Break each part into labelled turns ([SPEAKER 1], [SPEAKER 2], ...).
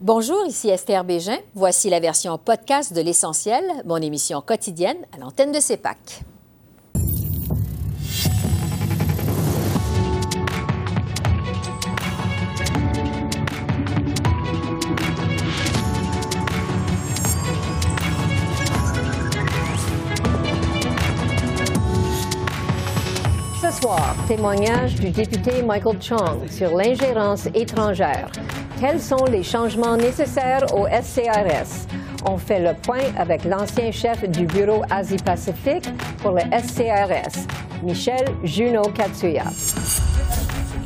[SPEAKER 1] Bonjour, ici Esther Bégin. Voici la version podcast de L'Essentiel, mon émission quotidienne à l'antenne de CEPAC.
[SPEAKER 2] Ce soir, témoignage du député Michael Chong sur l'ingérence étrangère. Quels sont les changements nécessaires au SCRS? On fait le point avec l'ancien chef du bureau Asie-Pacifique pour le SCRS, Michel Juno Katsuya.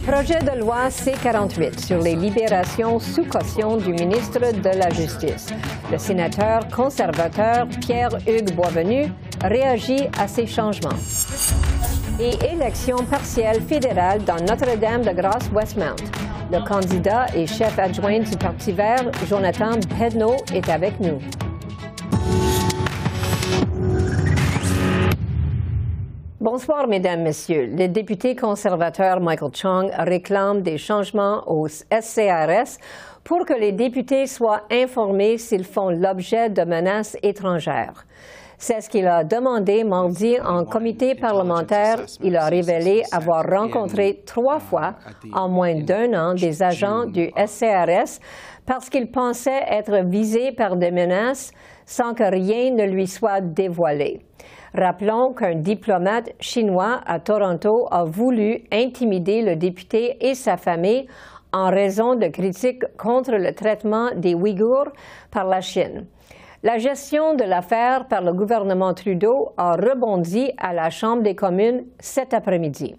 [SPEAKER 2] Projet de loi C-48 sur les libérations sous caution du ministre de la Justice. Le sénateur conservateur Pierre-Hugues Boisvenu réagit à ces changements. Et élection partielle fédérale dans Notre-Dame de Grâce-Westmount. Le candidat et chef adjoint du Parti vert, Jonathan Pedneau, est avec nous. Bonsoir, Mesdames, Messieurs. Le député conservateur Michael Chong réclame des changements au SCRS pour que les députés soient informés s'ils font l'objet de menaces étrangères. C'est ce qu'il a demandé mardi en comité parlementaire. Il a révélé avoir rencontré trois fois en moins d'un an des agents du SCRS parce qu'il pensait être visé par des menaces sans que rien ne lui soit dévoilé. Rappelons qu'un diplomate chinois à Toronto a voulu intimider le député et sa famille en raison de critiques contre le traitement des Ouïghours par la Chine. La gestion de l'affaire par le gouvernement Trudeau a rebondi à la Chambre des communes cet après-midi.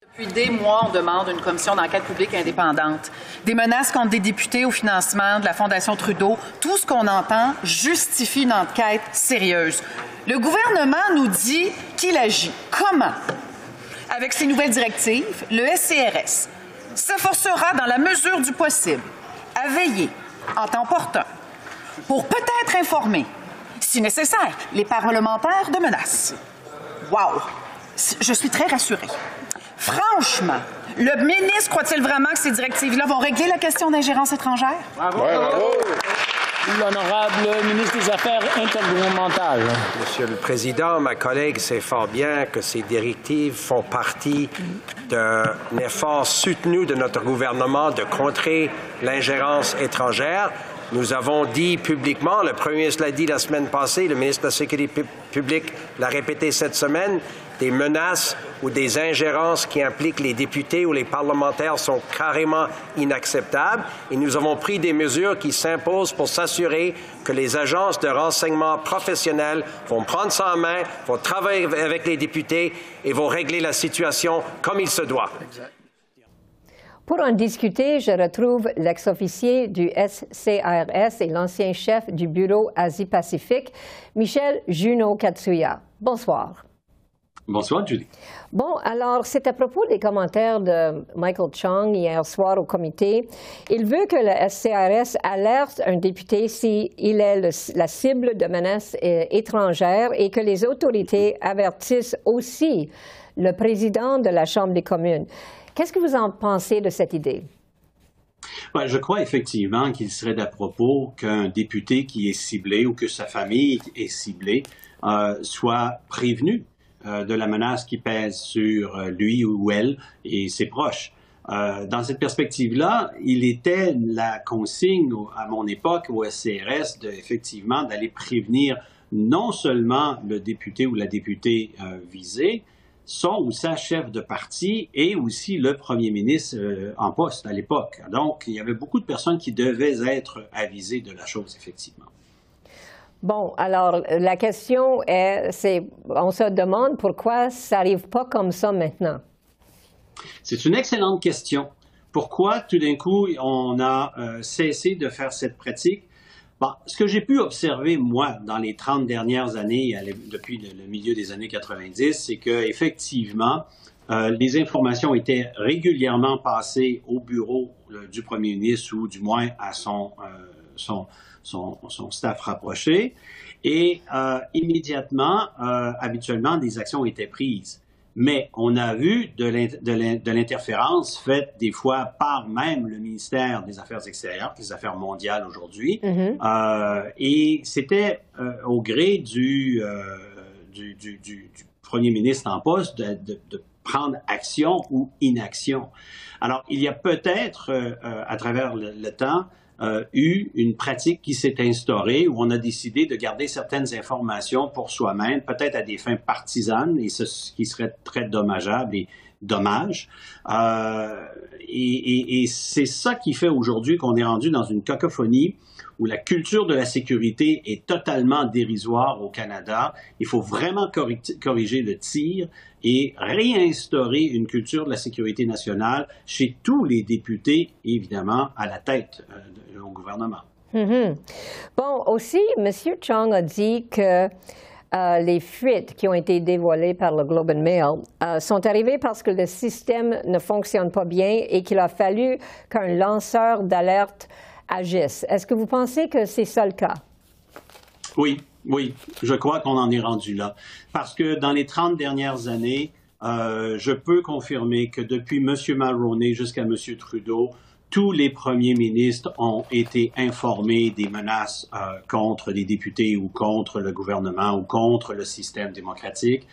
[SPEAKER 3] Depuis des mois, on demande une commission d'enquête publique indépendante. Des menaces contre des députés au financement de la Fondation Trudeau, tout ce qu'on entend justifie une enquête sérieuse. Le gouvernement nous dit qu'il agit. Comment? Avec ces nouvelles directives, le SCRS s'efforcera, dans la mesure du possible, à veiller, en temps opportun, pour peut-être informer, si nécessaire, les parlementaires de menaces. Wow! Je suis très rassurée. Franchement, le ministre croit-il vraiment que ces directives-là vont régler la question d'ingérence étrangère?
[SPEAKER 4] Bravo! L'honorable ministre des Affaires intergouvernementales.
[SPEAKER 5] Monsieur le Président, ma collègue sait fort bien que ces directives font partie d'un effort soutenu de notre gouvernement de contrer l'ingérence étrangère. Nous avons dit publiquement, le Premier ministre l'a dit la semaine passée, le ministre de la Sécurité publique l'a répété cette semaine, des menaces ou des ingérences qui impliquent les députés ou les parlementaires sont carrément inacceptables et nous avons pris des mesures qui s'imposent pour s'assurer que les agences de renseignement professionnelles vont prendre ça en main, vont travailler avec les députés et vont régler la situation comme il se doit.
[SPEAKER 2] Pour en discuter, je retrouve l'ex-officier du SCRS et l'ancien chef du bureau Asie-Pacifique, Michel Juno Katsuya. Bonsoir.
[SPEAKER 6] Bonsoir, Judy.
[SPEAKER 2] Bon, alors, c'est à propos des commentaires de Michael Chong hier soir au comité. Il veut que le SCRS alerte un député s'il est la cible de menaces euh, étrangères et que les autorités avertissent aussi le président de la Chambre des communes. Qu'est-ce que vous en pensez de cette idée?
[SPEAKER 6] Ouais, je crois effectivement qu'il serait d'à propos qu'un député qui est ciblé ou que sa famille est ciblée euh, soit prévenu euh, de la menace qui pèse sur euh, lui ou elle et ses proches. Dans cette perspective-là, il était la consigne à mon époque au SCRS effectivement d'aller prévenir non seulement le député ou la députée visée, son ou sa chef de parti et aussi le premier ministre euh, en poste à l'époque. Donc, il y avait beaucoup de personnes qui devaient être avisées de la chose, effectivement.
[SPEAKER 2] Bon, alors la question est, c'est, on se demande pourquoi ça n'arrive pas comme ça maintenant.
[SPEAKER 6] C'est une excellente question. Pourquoi tout d'un coup on a euh, cessé de faire cette pratique Bon, ce que j'ai pu observer, moi, dans les 30 dernières années, depuis le milieu des années 90, c'est qu'effectivement, euh, les informations étaient régulièrement passées au bureau du premier ministre ou du moins à son, euh, son, son, son, staff rapproché. Et euh, immédiatement, euh, habituellement, des actions étaient prises. Mais on a vu de l'interférence faite des fois par même le ministère des Affaires extérieures, des Affaires mondiales aujourd'hui. Mm-hmm. Euh, et c'était euh, au gré du, euh, du, du, du, premier ministre en poste de, de, de prendre action ou inaction. Alors, il y a peut-être, à travers le temps, euh, eu une pratique qui s'est instaurée où on a décidé de garder certaines informations pour soi-même, peut-être à des fins partisanes, et ce qui serait très dommageable dommage. Euh, et, c'est ça qui fait aujourd'hui qu'on est rendu dans une cacophonie où la culture de la sécurité est totalement dérisoire au Canada. Il faut vraiment corriger le tir et réinstaurer une culture de la sécurité nationale chez tous les députés, évidemment, à la tête euh, au gouvernement.
[SPEAKER 2] Mm-hmm. Bon, aussi, M. Chong a dit que euh, les fuites qui ont été dévoilées par le Globe and Mail euh, sont arrivées parce que le système ne fonctionne pas bien et qu'il a fallu qu'un lanceur d'alerte agisse. Est-ce que vous pensez que c'est ça le cas?
[SPEAKER 6] Oui, oui, je crois qu'on en est rendu là. Parce que dans les 30 dernières années, euh, je peux confirmer que depuis M. Mulroney jusqu'à M. Trudeau, tous les premiers ministres ont été informés des menaces euh, contre les députés ou contre le gouvernement ou contre le système démocratique.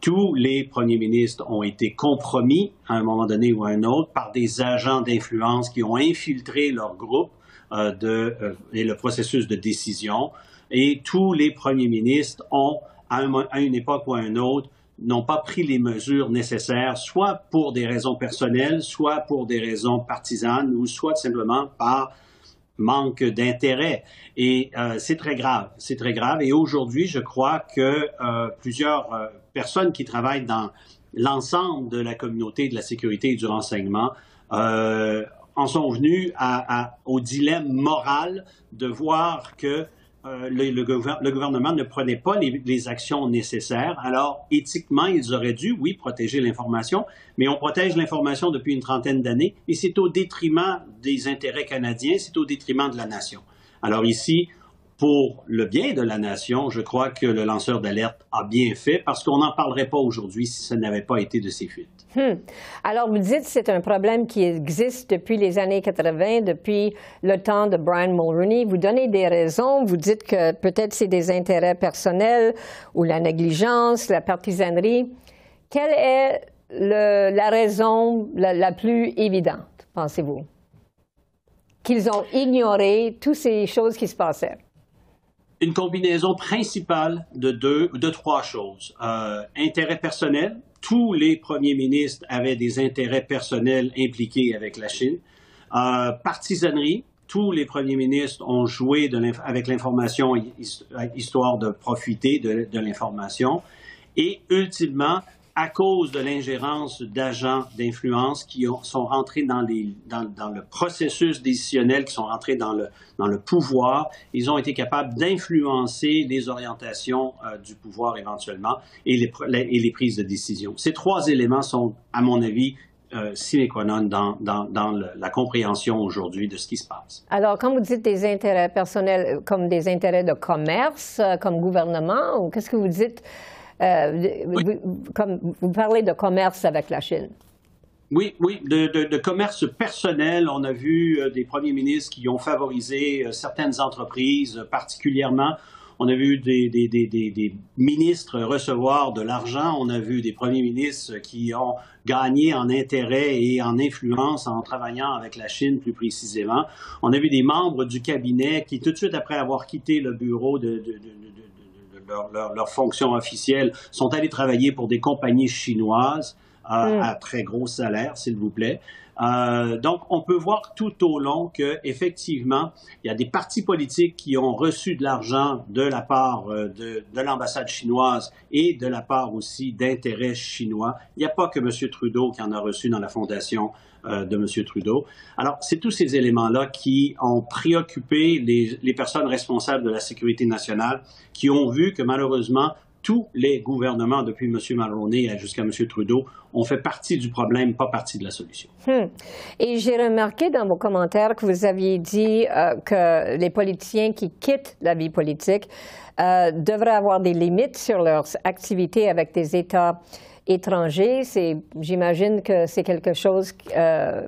[SPEAKER 6] Tous les premiers ministres ont été compromis à un moment donné ou à un autre par des agents d'influence qui ont infiltré leur groupe euh, de, euh, et le processus de décision. Et tous les premiers ministres ont, à, une époque ou à une autre, n'ont pas pris les mesures nécessaires, soit pour des raisons personnelles, soit pour des raisons partisanes, ou soit simplement par manque d'intérêt. Et euh, c'est très grave, c'est très grave. Et aujourd'hui, je crois que plusieurs personnes qui travaillent dans l'ensemble de la communauté de la sécurité et du renseignement en sont venus au dilemme moral de voir que euh, le, gouvernement ne prenait pas les, actions nécessaires. Alors, éthiquement, ils auraient dû, oui, protéger l'information, mais on protège l'information depuis une trentaine d'années et c'est au détriment des intérêts canadiens, c'est au détriment de la nation. Alors ici, pour le bien de la nation, je crois que le lanceur d'alerte a bien fait parce qu'on n'en parlerait pas aujourd'hui si ça n'avait pas été de ses fuites.
[SPEAKER 2] Hmm. Alors, vous dites que c'est un problème qui existe depuis les années 80, depuis le temps de Brian Mulroney. Vous donnez des raisons. Vous dites que peut-être c'est des intérêts personnels ou la négligence, la partisanerie. Quelle est la raison la plus évidente, pensez-vous? Qu'ils ont ignoré toutes ces choses qui se passaient
[SPEAKER 6] une combinaison principale de deux, de trois choses. Euh, intérêt personnel. Tous les premiers ministres avaient des intérêts personnels impliqués avec la Chine. Euh, partisanerie. Tous les premiers ministres ont joué avec l'information histoire de profiter de, de l'information. Et ultimement, à cause de l'ingérence d'agents d'influence qui sont rentrés dans, le processus décisionnel, qui sont rentrés dans le, pouvoir, ils ont été capables d'influencer les orientations euh, du pouvoir éventuellement et les, prises de décision. Ces trois éléments sont, à mon avis, euh, sine qua non dans, la compréhension aujourd'hui de ce qui se passe.
[SPEAKER 2] Alors, quand vous dites des intérêts personnels euh, comme des intérêts de commerce, comme gouvernement, ou qu'est-ce que vous dites euh, vous, comme, vous parlez de commerce avec la Chine.
[SPEAKER 6] Oui, oui, de, commerce personnel. On a vu euh, des premiers ministres qui ont favorisé euh, certaines entreprises particulièrement. On a vu des, des, ministres recevoir de l'argent. On a vu des premiers ministres qui ont gagné en intérêt et en influence en travaillant avec la Chine plus précisément. On a vu des membres du cabinet qui, tout de suite après avoir quitté le bureau de, leur, leur, fonction officielle, sont allés travailler pour des compagnies chinoises euh, mm. à très gros salaire, s'il vous plaît. Euh, donc, on peut voir tout au long que effectivement, il y a des partis politiques qui ont reçu de l'argent de la part euh, de, de l'ambassade chinoise et de la part aussi d'intérêts chinois. Il n'y a pas que M. Trudeau qui en a reçu dans la fondation euh, de M. Trudeau. Alors, c'est tous ces éléments-là qui ont préoccupé les personnes responsables de la sécurité nationale, qui ont vu que malheureusement, tous les gouvernements, depuis M. Mulroney jusqu'à M. Trudeau, ont fait partie du problème, pas partie de la solution.
[SPEAKER 2] Hmm. Et j'ai remarqué dans vos commentaires que vous aviez dit euh, que les politiciens qui quittent la vie politique euh, devraient avoir des limites sur leurs activités avec des États étrangers. J'imagine que c'est quelque chose euh,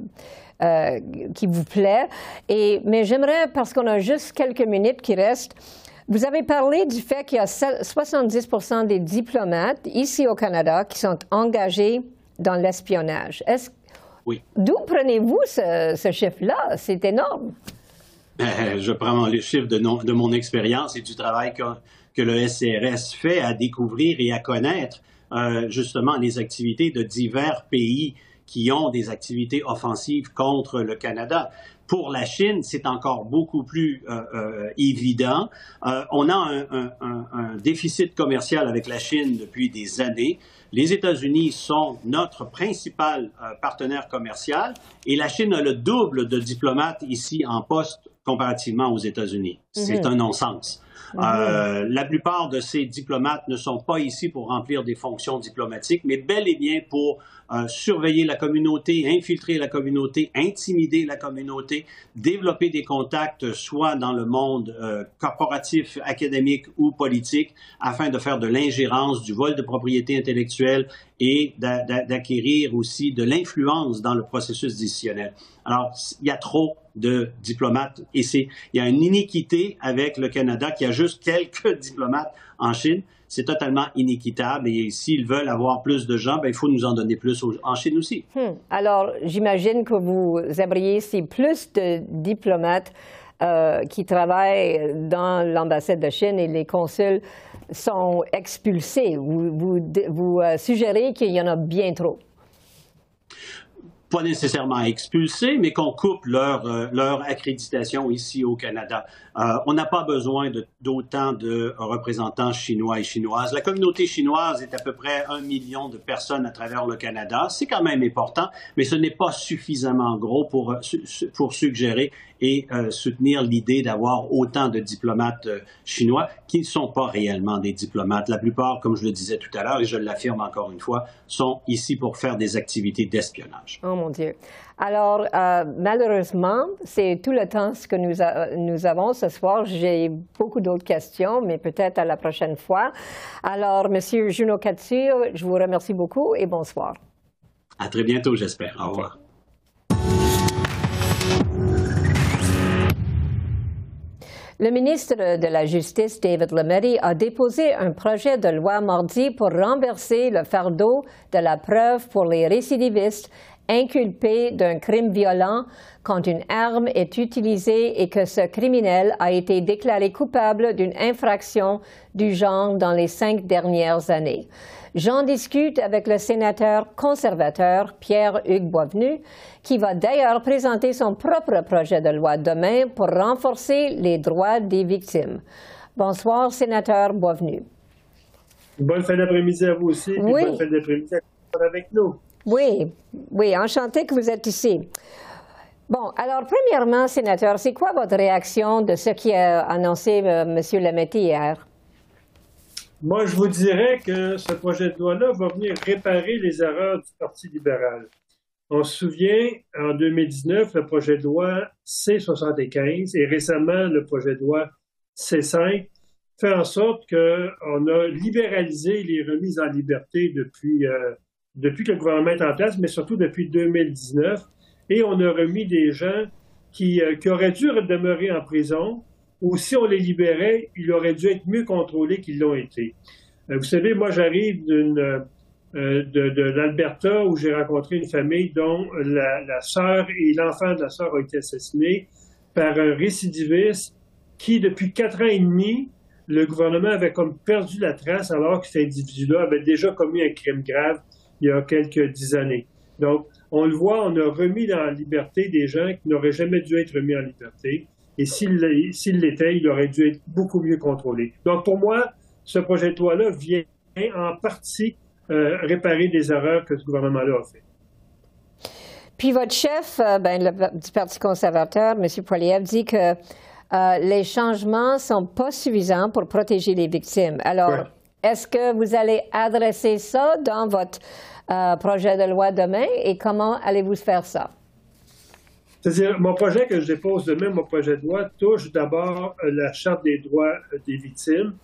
[SPEAKER 2] qui vous plaît. Et, mais j'aimerais, parce qu'on a juste quelques minutes qui restent, vous avez parlé du fait qu'il y a 70% des diplomates ici au Canada qui sont engagés dans l'espionnage. Est-ce
[SPEAKER 6] oui.
[SPEAKER 2] D'où prenez-vous ce, ce chiffre-là? C'est énorme.
[SPEAKER 6] Je prends les chiffres de, de mon expérience et du travail que, que, le SCRS fait à découvrir et à connaître euh, justement les activités de divers pays qui ont des activités offensives contre le Canada. Pour la Chine, c'est encore beaucoup plus euh, euh, évident. Euh, on a un, un, un, déficit commercial avec la Chine depuis des années. Les États-Unis sont notre principal partenaire commercial et la Chine a le double de diplomates ici en poste comparativement aux États-Unis. C'est mhm. un non-sens. Euh, la plupart de ces diplomates ne sont pas ici pour remplir des fonctions diplomatiques, mais bel et bien pour euh, surveiller la communauté, infiltrer la communauté, intimider la communauté, développer des contacts soit dans le monde euh, corporatif, académique ou politique, afin de faire de l'ingérence, du vol de propriété intellectuelle et d'acquérir aussi de l'influence dans le processus décisionnel. Alors, il y a trop de diplomates c'est, il y a une iniquité avec le Canada qui a juste quelques diplomates en Chine. C'est totalement inéquitable et s'ils veulent avoir plus de gens, ben, il faut nous en donner plus en Chine aussi.
[SPEAKER 2] Hmm. Alors, j'imagine que vous aimeriez si plus de diplomates euh, qui travaillent dans l'ambassade de Chine et les consuls sont expulsés. Vous, vous, vous euh, suggérez qu'il y en a bien trop?
[SPEAKER 6] Pas nécessairement expulsés, mais qu'on coupe leur, euh, leur accréditation ici au Canada. Euh, on n'a pas besoin d'autant de, représentants chinois et chinoises. La communauté chinoise est à peu près un million de personnes à travers le Canada. C'est quand même important, mais ce n'est pas suffisamment gros pour, pour suggérer et euh, soutenir l'idée d'avoir autant de diplomates euh, chinois qui ne sont pas réellement des diplomates. La plupart, comme je le disais tout à l'heure, et je l'affirme encore une fois, sont ici pour faire des activités d'espionnage.
[SPEAKER 2] Oh mon Dieu. Alors, euh, malheureusement, c'est tout le temps ce que nous, nous avons ce soir. J'ai beaucoup d'autres questions, mais peut-être à la prochaine fois. Alors, Monsieur Juno Katsu, je vous remercie beaucoup et bonsoir.
[SPEAKER 6] À très bientôt, j'espère. Au revoir.
[SPEAKER 2] Le ministre de la Justice, David Lametti, a déposé un projet de loi mardi pour renverser le fardeau de la preuve pour les récidivistes inculpés d'un crime violent quand une arme est utilisée et que ce criminel a été déclaré coupable d'une infraction du genre dans les cinq dernières années. J'en discute avec le sénateur conservateur Pierre-Hugues Boisvenu, qui va d'ailleurs présenter son propre projet de loi demain pour renforcer les droits des victimes. Bonsoir, sénateur Boisvenu.
[SPEAKER 7] Bonne fin d'après-midi à vous aussi.
[SPEAKER 2] Oui.
[SPEAKER 7] Bonne fin d'après-midi avec nous.
[SPEAKER 2] Oui, oui, enchanté que vous êtes ici. Bon, alors, premièrement, sénateur, c'est quoi votre réaction de ce qui a annoncé euh, M. Lametti hier?
[SPEAKER 7] Moi, je vous dirais que ce projet de loi-là va venir réparer les erreurs du Parti libéral. On se souvient, en 2019, le projet de loi C-75 et récemment le projet de loi C-5 fait en sorte qu'on a libéralisé les remises en liberté depuis, euh, depuis que le gouvernement est en place, mais surtout depuis 2019. Et on a remis des gens qui, euh, qui auraient dû demeurer en prison, ou si on les libérait, ils auraient dû être mieux contrôlés qu'ils l'ont été. Euh, vous savez, moi, j'arrive d'une euh, de, l'Alberta où j'ai rencontré une famille dont la, la sœur et l'enfant de la sœur ont été assassinés par un récidiviste qui, depuis quatre ans et demi, le gouvernement avait comme perdu la trace alors que cet individu-là avait déjà commis un crime grave il y a quelques dix années. Donc, on le voit, on a remis en liberté des gens qui n'auraient jamais dû être remis en liberté. Et s'il l'était, il aurait dû être beaucoup mieux contrôlé. Donc, pour moi, ce projet de loi-là vient en partie euh, réparer des erreurs que ce gouvernement-là a fait.
[SPEAKER 2] Puis votre chef euh, ben, du Parti conservateur, M. Poiliev, dit que euh, les changements ne sont pas suffisants pour protéger les victimes. Alors, est-ce que vous allez adresser ça dans votre projet de loi demain et comment allez-vous faire ça?
[SPEAKER 7] C'est-à-dire, mon projet que je dépose demain, mon projet de loi, touche d'abord euh, la Charte des droits euh, des victimes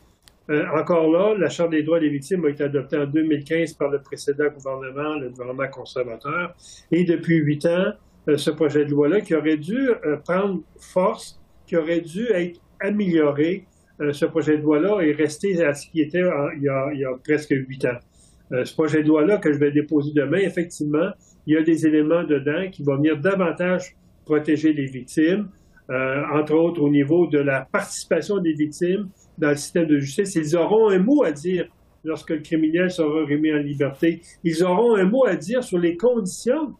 [SPEAKER 7] Euh, encore là, la Charte des droits des victimes a été adoptée en 2015 par le précédent gouvernement, le gouvernement conservateur, et depuis huit ans, euh, ce projet de loi-là, qui aurait dû prendre force, qui aurait dû être amélioré, ce projet de loi-là est resté à ce qui était il, y a, il, y a, presque huit ans. ce projet de loi-là que je vais déposer demain, effectivement, il y a des éléments dedans qui vont venir davantage protéger les victimes, entre autres au niveau de la participation des victimes dans le système de justice. Ils auront un mot à dire lorsque le criminel sera remis en liberté. Ils auront un mot à dire sur les conditions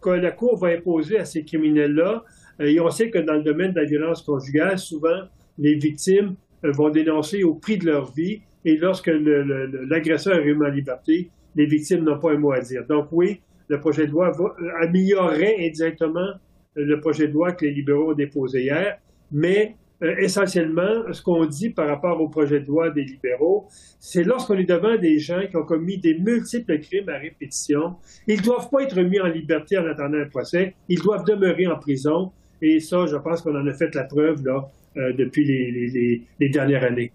[SPEAKER 7] que la Cour va imposer à ces criminels-là. Euh, et on sait que dans le domaine de la violence conjugale, souvent, les victimes euh, vont dénoncer au prix de leur vie. Et lorsque l'agresseur est remis en liberté, les victimes n'ont pas un mot à dire. Donc oui, le projet de loi va, euh, améliorer indirectement le projet de loi que les libéraux ont déposé hier, mais euh, essentiellement, ce qu'on dit par rapport au projet de loi des libéraux, c'est lorsqu'on est devant des gens qui ont commis des multiples crimes à répétition, ils ne doivent pas être mis en liberté en attendant un procès, ils doivent demeurer en prison. Et ça, je pense qu'on en a fait la preuve là, euh, depuis les, dernières années.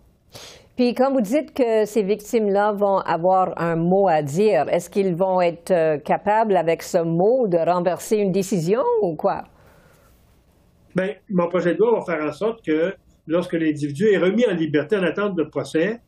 [SPEAKER 2] Puis quand vous dites que ces victimes-là vont avoir un mot à dire, est-ce qu'ils vont être euh, capables avec ce mot de renverser une décision ou quoi?
[SPEAKER 7] Bien, mon projet de loi va faire en sorte que lorsque l'individu est remis en liberté en attente de procès,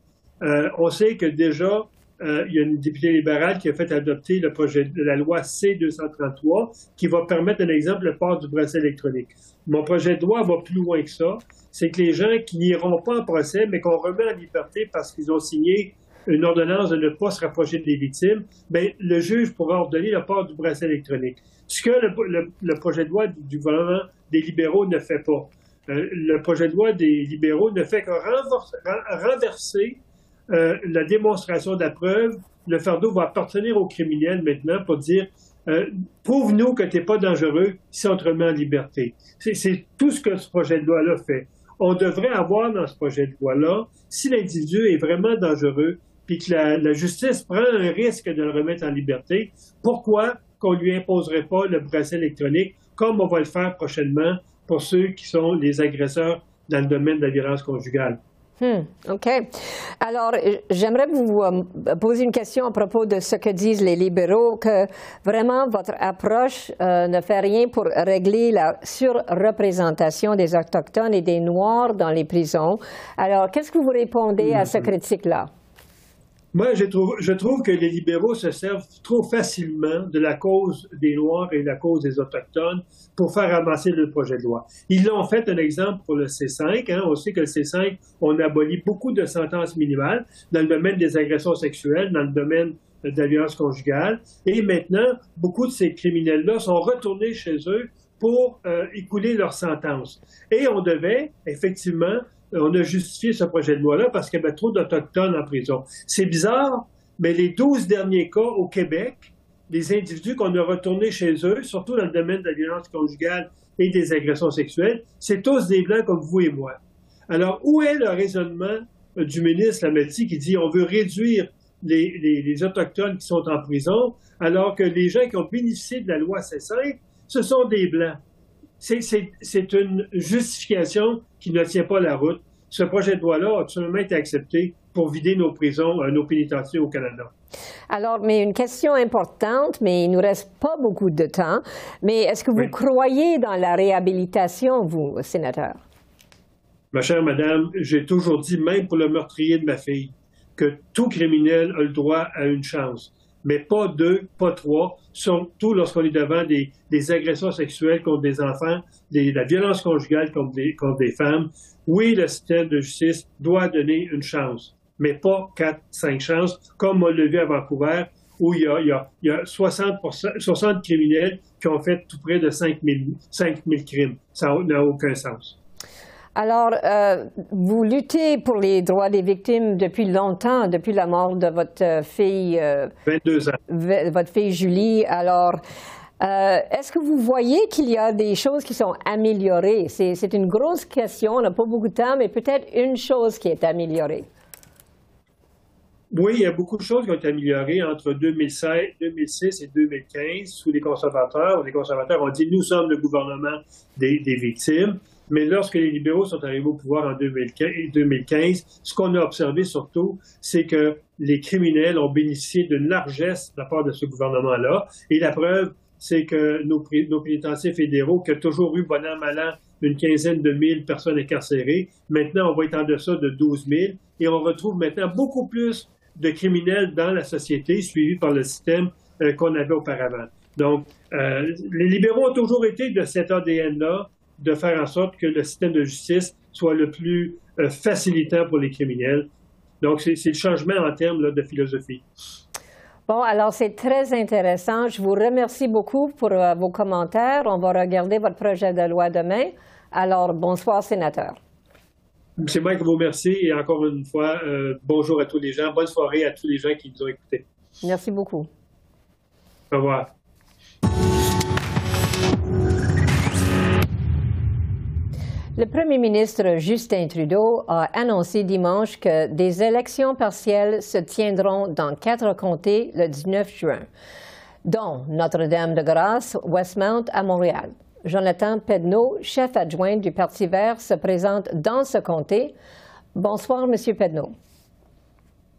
[SPEAKER 7] euh, on sait que déjà, euh, il y a une députée libérale qui a fait adopter le projet de la loi C-233 qui va permettre, un exemple, le port du bracelet électronique. Mon projet de loi va plus loin que ça. C'est que les gens qui n'iront pas en procès, mais qu'on remet en liberté parce qu'ils ont signé une ordonnance de ne pas se rapprocher des victimes, bien, le juge pourra ordonner le port du bracelet électronique. Ce que le, projet de loi du gouvernement des libéraux ne fait pas. Euh, le projet de loi des libéraux ne fait que renverser euh, la démonstration de la preuve. Le fardeau va appartenir aux criminels maintenant pour dire euh, prouve-nous que tu n'es pas dangereux si on te remet en liberté. C'est tout ce que ce projet de loi-là fait. On devrait avoir dans ce projet de loi-là, si l'individu est vraiment dangereux, puis que la, la, justice prend un risque de le remettre en liberté, pourquoi qu'on lui imposerait pas le bracelet électronique comme on va le faire prochainement pour ceux qui sont les agresseurs dans le domaine de la violence conjugale?
[SPEAKER 2] Hmm, OK. Alors, j'aimerais vous euh, poser une question à propos de ce que disent les libéraux, que vraiment votre approche euh, ne fait rien pour régler la surreprésentation des Autochtones et des Noirs dans les prisons. Alors, qu'est-ce que vous répondez à ce mm-hmm. critique-là?
[SPEAKER 7] Moi, je trouve, je trouve que les libéraux se servent trop facilement de la cause des Noirs et de la cause des Autochtones pour faire avancer le projet de loi. Ils l'ont fait un exemple pour le C5. Hein. On sait que le C5, on abolit beaucoup de sentences minimales dans le domaine des agressions sexuelles, dans le domaine de la violence conjugale. Et maintenant, beaucoup de ces criminels-là sont retournés chez eux pour euh, écouler leur sentence. Et on devait, effectivement, on a justifié ce projet de loi-là parce qu'il y avait trop d'Autochtones en prison. C'est bizarre, mais les 12 derniers cas au Québec, les individus qu'on a retournés chez eux, surtout dans le domaine de la violence conjugale et des agressions sexuelles, c'est tous des Blancs comme vous et moi. Alors, où est le raisonnement du ministre Lametti qui dit on veut réduire les, Autochtones qui sont en prison, alors que les gens qui ont bénéficié de la loi C5, ce sont des Blancs? C'est une justification qui ne tient pas la route. Ce projet de loi-là a absolument été accepté pour vider nos prisons, euh, nos pénitenciers au Canada.
[SPEAKER 2] Alors, mais une question importante, mais il ne nous reste pas beaucoup de temps. Mais est-ce que vous croyez dans la réhabilitation, vous, sénateur?
[SPEAKER 7] Ma chère madame, j'ai toujours dit, même pour le meurtrier de ma fille, que tout criminel a le droit à une chance mais pas deux, pas trois, surtout lorsqu'on est devant des, agressions sexuelles contre des enfants, des, la violence conjugale contre des, des femmes. Oui, le système de justice doit donner une chance, mais pas quatre, cinq chances, comme on l'a vu à Vancouver, où il y a, il y a, il y a 60, 60 criminels qui ont fait tout près de 5000 crimes. Ça n'a aucun sens.
[SPEAKER 2] Alors, euh, vous luttez pour les droits des victimes depuis longtemps, depuis la mort de votre euh, fille.
[SPEAKER 7] 22 euh, ans.
[SPEAKER 2] Votre fille Julie. Alors, est-ce que vous voyez qu'il y a des choses qui sont améliorées? C'est une grosse question, on n'a pas beaucoup de temps, mais peut-être une chose qui est améliorée.
[SPEAKER 7] Oui, il y a beaucoup de choses qui ont été améliorées entre 2016, 2006 et 2015 sous les conservateurs. Les conservateurs ont dit nous sommes le gouvernement des victimes. Mais lorsque les libéraux sont arrivés au pouvoir en 2015, ce qu'on a observé surtout, c'est que les criminels ont bénéficié d'une largesse de la part de ce gouvernement-là. Et la preuve, c'est que nos, nos pénitenciers fédéraux, qui ont toujours eu, bon an, mal an, une quinzaine de mille personnes incarcérées, maintenant, on va être en deçà de 12 000. Et on retrouve maintenant beaucoup plus de criminels dans la société, suivis par le système euh, qu'on avait auparavant. Donc, euh, les libéraux ont toujours été de cet ADN-là, de faire en sorte que le système de justice soit le plus euh, facilitant pour les criminels. Donc, c'est le changement en termes de philosophie.
[SPEAKER 2] Bon, alors c'est très intéressant. Je vous remercie beaucoup pour vos commentaires. On va regarder votre projet de loi demain. Alors, bonsoir, sénateur.
[SPEAKER 7] C'est moi qui vous remercie et encore une fois, bonjour à tous les gens. Bonne soirée à tous les gens qui nous ont écoutés.
[SPEAKER 2] Merci beaucoup.
[SPEAKER 7] Au revoir.
[SPEAKER 2] Le premier ministre Justin Trudeau a annoncé dimanche que des élections partielles se tiendront dans quatre comtés le 19 juin, dont Notre-Dame-de-Grâce, Westmount à Montréal. Jonathan Pedneau, chef adjoint du Parti vert, se présente dans ce comté. Bonsoir, Monsieur Pedneau.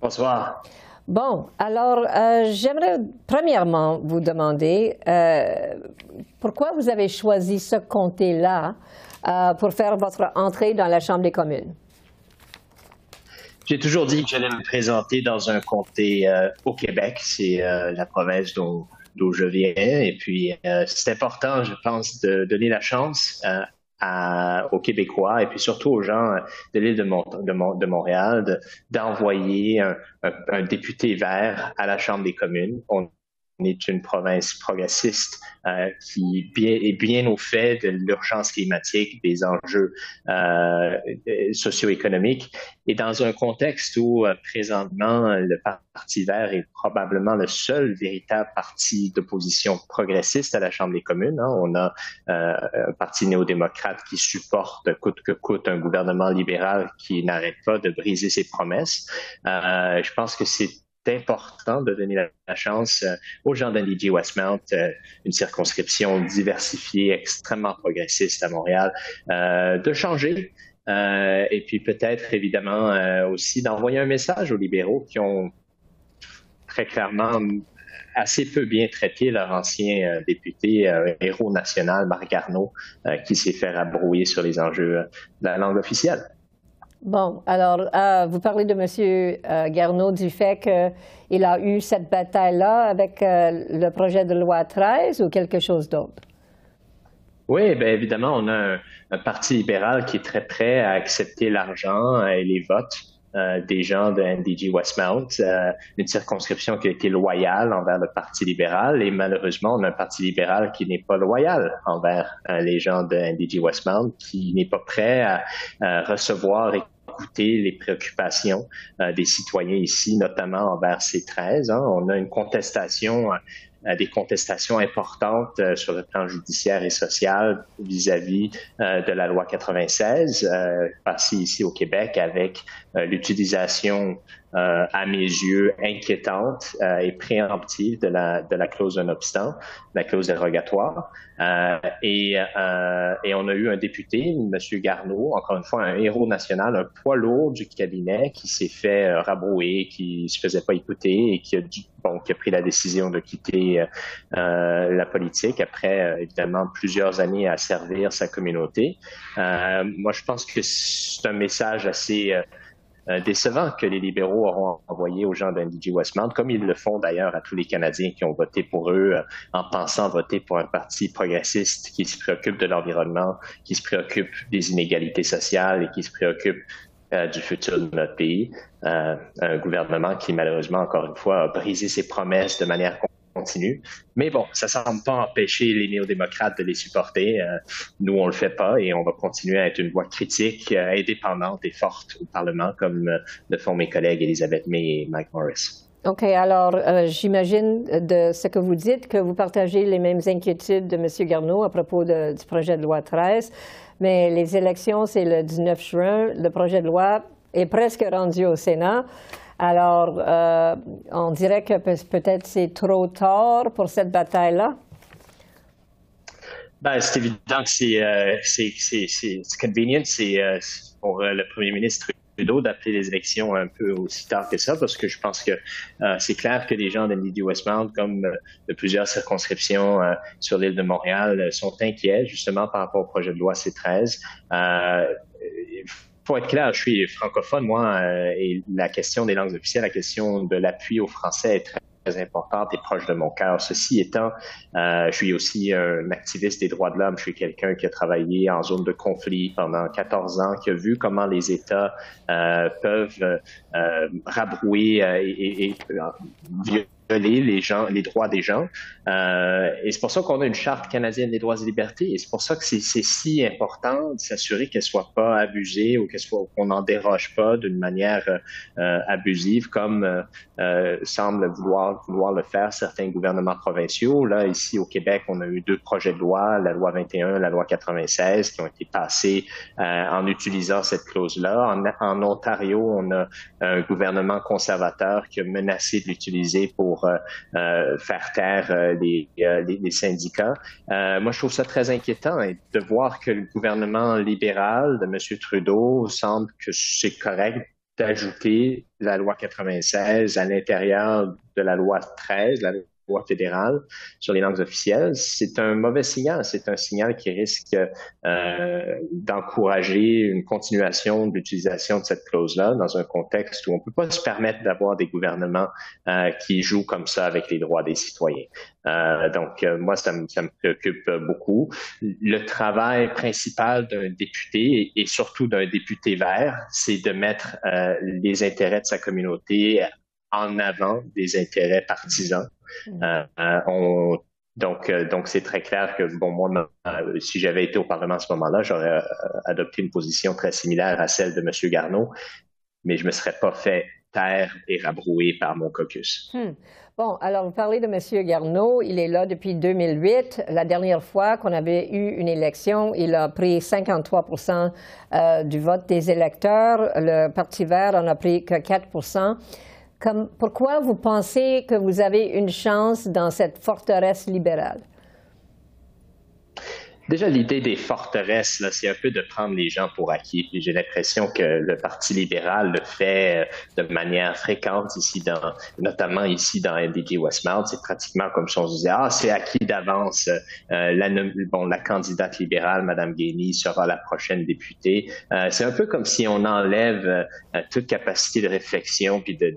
[SPEAKER 8] Bonsoir.
[SPEAKER 2] Bon, alors, euh, j'aimerais premièrement vous demander euh, pourquoi vous avez choisi ce comté-là euh, pour faire votre entrée dans la Chambre des communes.
[SPEAKER 8] J'ai toujours dit que j'allais me présenter dans un comté au Québec. C'est la province d'où je viens. Et puis, c'est important, je pense, de donner la chance aux Québécois et puis surtout aux gens de l'île de, Montréal d'envoyer un, député vert à la Chambre des communes. Est une province progressiste euh, qui est bien au fait de l'urgence climatique, des enjeux euh, socio-économiques, et dans un contexte où euh, présentement le Parti vert est probablement le seul véritable parti d'opposition progressiste à la Chambre des communes. Hein. On a un parti néo-démocrate qui supporte coûte que coûte un gouvernement libéral qui n'arrête pas de briser ses promesses. je pense que c'est important de donner la, chance euh, aux gens d'NDG Westmount, euh, une circonscription diversifiée, extrêmement progressiste à Montréal, euh, de changer. et puis peut-être évidemment aussi d'envoyer un message aux libéraux qui ont très clairement assez peu bien traité leur ancien député héros national, Marc Garneau, qui s'est fait rabrouiller sur les enjeux de la langue officielle.
[SPEAKER 2] Bon, alors, euh, vous parlez de M. Euh, Garneau du fait qu'il a eu cette bataille-là avec euh, le projet de loi 13 ou quelque chose d'autre?
[SPEAKER 8] Oui, bien évidemment, on a un, parti libéral qui est très prêt à accepter l'argent et les votes des gens de NDG Westmount, une circonscription qui a été loyale envers le Parti libéral et malheureusement, on a un Parti libéral qui n'est pas loyal envers les gens de NDG Westmount, qui n'est pas prêt à, à recevoir et écouter les préoccupations euh, des citoyens ici, notamment envers ces 13. Hein. On a une contestation euh, des contestations importantes euh, sur le plan judiciaire et social vis-à-vis de la loi 96, passée ici au Québec avec l'utilisation euh, à mes yeux, inquiétante euh, et préemptive de la, de la clause d'un obstant, la clause dérogatoire. Euh, et, et on a eu un député, M. Garneau, encore une fois un héros national, un poids lourd du cabinet qui s'est fait rabrouer, qui se faisait pas écouter et qui a, bon, qui a pris la décision de quitter la politique après, évidemment, plusieurs années à servir sa communauté. moi, je pense que c'est un message assez euh, décevant que les libéraux auront envoyé aux gens d'NDG Westmount, comme ils le font d'ailleurs à tous les Canadiens qui ont voté pour eux euh, en pensant voter pour un parti progressiste qui se préoccupe de l'environnement, qui se préoccupe des inégalités sociales et qui se préoccupe euh, du futur de notre pays. un gouvernement qui, malheureusement, encore une fois, a brisé ses promesses de manière Mais bon, ça semble pas empêcher les néo-démocrates de les supporter. Euh, nous, on le fait pas et on va continuer à être une voix critique, euh, indépendante et forte au Parlement, comme euh, le font mes collègues Elisabeth May et Mike Morris.
[SPEAKER 2] OK. Alors, j'imagine de ce que vous dites que vous partagez les mêmes inquiétudes de M. Garneau à propos du projet de loi 13, mais les élections, c'est le 19 juin. Le projet de loi est presque rendu au Sénat. Alors, euh, on dirait que peut-être c'est trop tard pour cette bataille-là.
[SPEAKER 8] Ben, c'est évident que c'est euh, convenient, euh, pour euh, le premier ministre Trudeau d'appeler les élections un peu aussi tard que ça, parce que je pense que euh, c'est clair que les gens de Midi Westmount, comme de plusieurs circonscriptions sur l'île de Montréal, sont inquiets justement par rapport au projet de loi C13 pour être clair, je suis francophone, moi, et la question des langues officielles, la question de l'appui au français est très importante et proche de mon cœur. Ceci étant, euh, je suis aussi un activiste des droits de l'homme. Je suis quelqu'un qui a travaillé en zone de conflit pendant 14 ans, qui a vu comment les États euh, peuvent euh, rabrouer et, et, et les gens, les droits des gens. Euh, et c'est pour ça qu'on a une charte canadienne des droits et libertés. Et c'est pour ça que c'est si important de s'assurer qu'elle soit pas abusée ou qu'elle soit qu'on n'en déroge pas d'une manière euh, abusive, comme euh, euh, semble vouloir vouloir le faire certains gouvernements provinciaux. Là, ici au Québec, on a eu deux projets de loi, la loi 21, la loi 96, qui ont été passés euh, en utilisant cette clause-là. En Ontario, on a un gouvernement conservateur qui a menacé de l'utiliser pour euh, euh, faire taire euh, les, les, syndicats. moi, je trouve ça très inquiétant de voir que le gouvernement libéral de M. Trudeau semble que c'est correct d'ajouter la loi 96 à l'intérieur de la loi 13, la loi fédérale sur les langues officielles, c'est un mauvais signal. C'est un signal qui risque euh, d'encourager une continuation de l'utilisation de cette clause-là dans un contexte où on ne peut pas se permettre d'avoir des gouvernements euh, qui jouent comme ça avec les droits des citoyens. Euh, donc, euh, moi, ça me, ça me, préoccupe beaucoup. Le travail principal d'un député et surtout d'un député vert, c'est de mettre euh, les intérêts de sa communauté en avant des intérêts partisans. Mm. Euh, euh, on, donc, euh, donc c'est très clair que bon, moi, si j'avais été au Parlement à ce moment-là, j'aurais adopté une position très similaire à celle de M. Garneau, mais je me serais pas fait taire et rabrouer par mon caucus.
[SPEAKER 2] Hmm. Bon, alors vous parlez de M. Garneau, il est là depuis 2008. La dernière fois qu'on avait eu une élection, il a pris 53 du vote des électeurs. Le Parti vert en a pris que 4 pourquoi vous pensez que vous avez une chance dans cette forteresse libérale?
[SPEAKER 8] Déjà, l'idée des forteresses, c'est un peu de prendre les gens pour acquis. J'ai l'impression que le Parti libéral le fait euh, de manière fréquente ici, notamment ici dans NDG Westmount. C'est pratiquement comme si on se disait, ah, c'est acquis d'avance. Euh, la, bon, la candidate libérale, Mme Gainey, sera la prochaine députée. Euh, c'est un peu comme si on enlève toute capacité de réflexion puis de,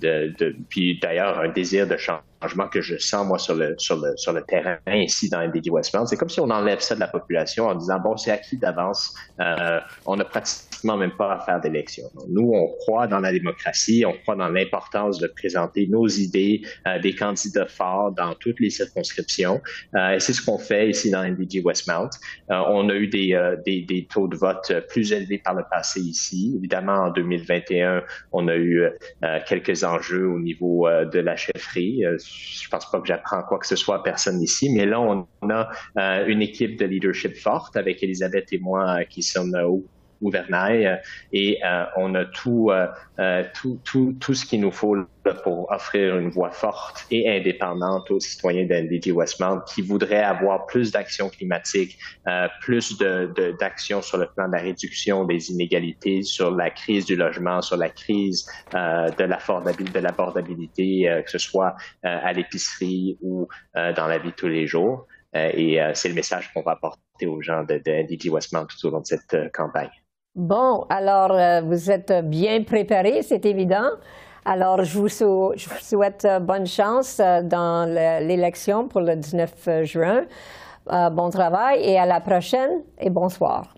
[SPEAKER 8] de, de puis d'ailleurs un désir de changement que je sens, moi, sur le, sur le, sur le terrain ici dans NDG Westmount. C'est comme si on enlève ça de la population en disant, bon, c'est acquis d'avance, euh, on n'a pratiquement même pas à faire d'élection. Nous, on croit dans la démocratie, on croit dans l'importance de présenter nos idées, euh, des candidats forts dans toutes les circonscriptions. Euh, et c'est ce qu'on fait ici dans NDG Westmount. Euh, on a eu des, euh, des, des, taux de vote plus élevés par le passé ici. Évidemment, en 2021, on a eu euh, quelques enjeux au niveau de la chefferie. Je pense pas que j'apprends quoi que ce soit à personne ici, mais là, on a euh, une équipe de leadership forte avec Elisabeth et moi euh, qui sommes au gouvernail euh, et euh, on a tout, euh, tout, tout, tout ce qu'il nous faut pour offrir une voix forte et indépendante aux citoyens d'NDG Westmount qui voudraient avoir plus d'actions climatiques, plus d'actions de, sur le plan de la réduction des inégalités, sur la crise du logement, sur la crise de l'abordabilité, que ce soit à l'épicerie ou dans la vie de tous les jours. et c'est le message qu'on va apporter aux gens de, de NDG Westmount tout au long de cette campagne.
[SPEAKER 2] Bon, alors euh, vous êtes bien préparé, c'est évident. Alors, je vous, souhaite euh, bonne chance euh, dans l'élection pour le 19 juin. bon travail et à la prochaine et bonsoir.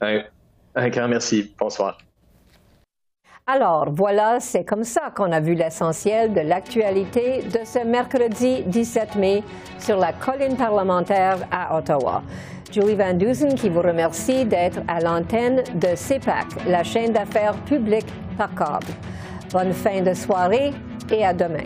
[SPEAKER 8] Un, grand merci. Bonsoir.
[SPEAKER 2] Alors, voilà, c'est comme ça qu'on a vu l'essentiel de l'actualité de ce mercredi 17 mai sur la colline parlementaire à Ottawa. Julie Van Dusen qui vous remercie d'être à l'antenne de CEPAC, la chaîne d'affaires publiques par câble. Bonne fin de soirée et à demain.